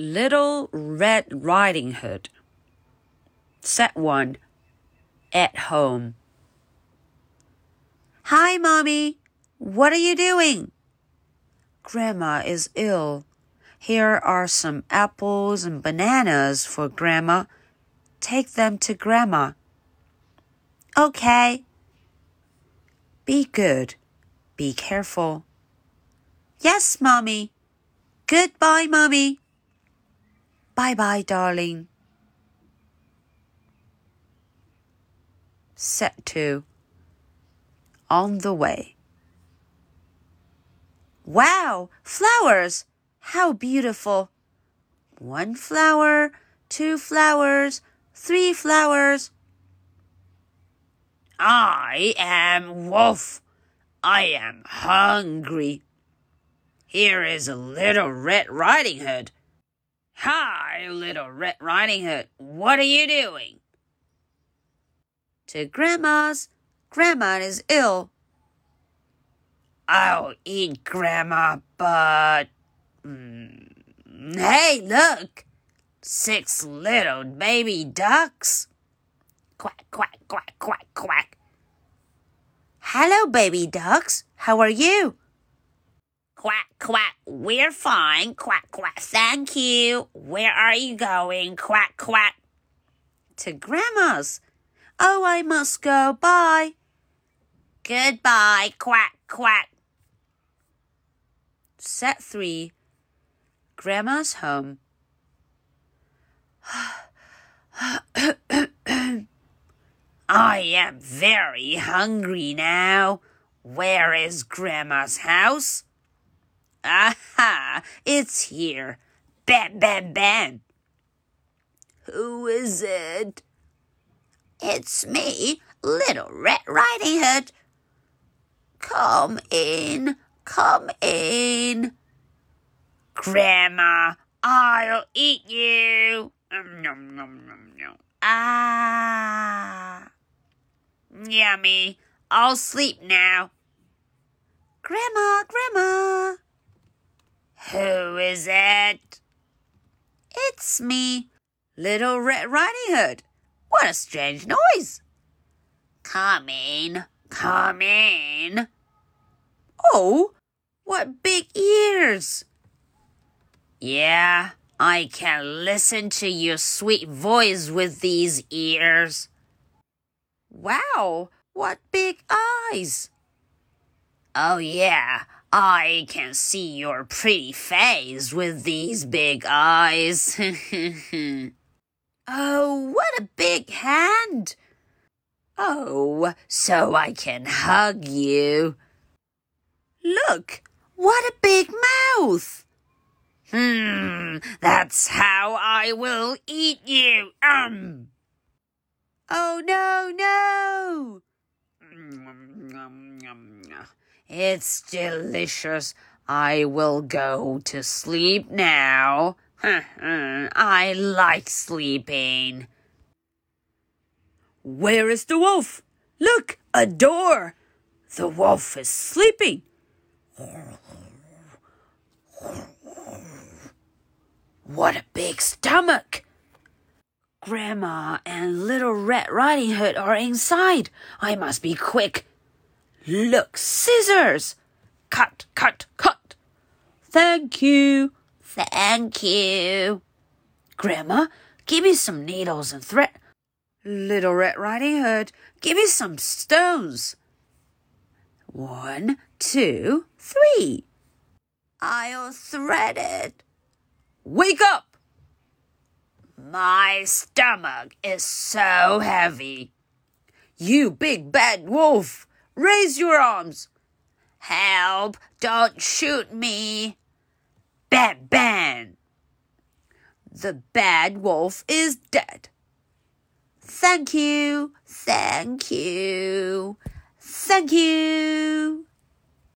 Little Red Riding Hood. Set 1 At Home. Hi, Mommy. What are you doing? Grandma is ill. Here are some apples and bananas for Grandma. Take them to Grandma. Okay. Be good. Be careful. Yes, Mommy. Goodbye, Mommy. Bye bye, darling. Set two On the way. Wow, flowers! How beautiful! One flower, two flowers, three flowers. I am Wolf. I am hungry. Here is a little Red Riding Hood. Hi, little Red Riding Hood. What are you doing? To Grandma's. Grandma is ill. I'll eat Grandma, but. Mm, hey, look! Six little baby ducks. Quack, quack, quack, quack, quack. Hello, baby ducks. How are you? Quack, quack, we're fine. Quack, quack, thank you. Where are you going? Quack, quack. To Grandma's. Oh, I must go. Bye. Goodbye. Quack, quack. Set 3 Grandma's home. I am very hungry now. Where is Grandma's house? Aha! It's here. Bam, bam, bam. Who is it? It's me, Little Red Riding Hood. Come in, come in. Grandma, I'll eat you. Nom, nom, nom, nom. Ah. Yummy. I'll sleep now. Grandma, Grandma. Who is it? It's me, Little Red Riding Hood. What a strange noise. Come in, come in. Oh, what big ears! Yeah, I can listen to your sweet voice with these ears. Wow, what big eyes! Oh, yeah, I can see your pretty face with these big eyes. oh, what a big hand! Oh, so I can hug you. Look, what a big mouth! Hmm, that's how I will eat you. Um. Oh, no, no! It's delicious. I will go to sleep now. I like sleeping. Where is the wolf? Look, a door. The wolf is sleeping. What a big stomach! Grandma and Little Red Riding Hood are inside. I must be quick. Look, scissors! Cut, cut, cut! Thank you. Thank you. Grandma, give me some needles and thread. Little Red Riding Hood, give me some stones. One, two, three. I'll thread it. Wake up! My stomach is so heavy. You big bad wolf, raise your arms. Help! Don't shoot me. Bam, bam. The bad wolf is dead. Thank you, thank you, thank you.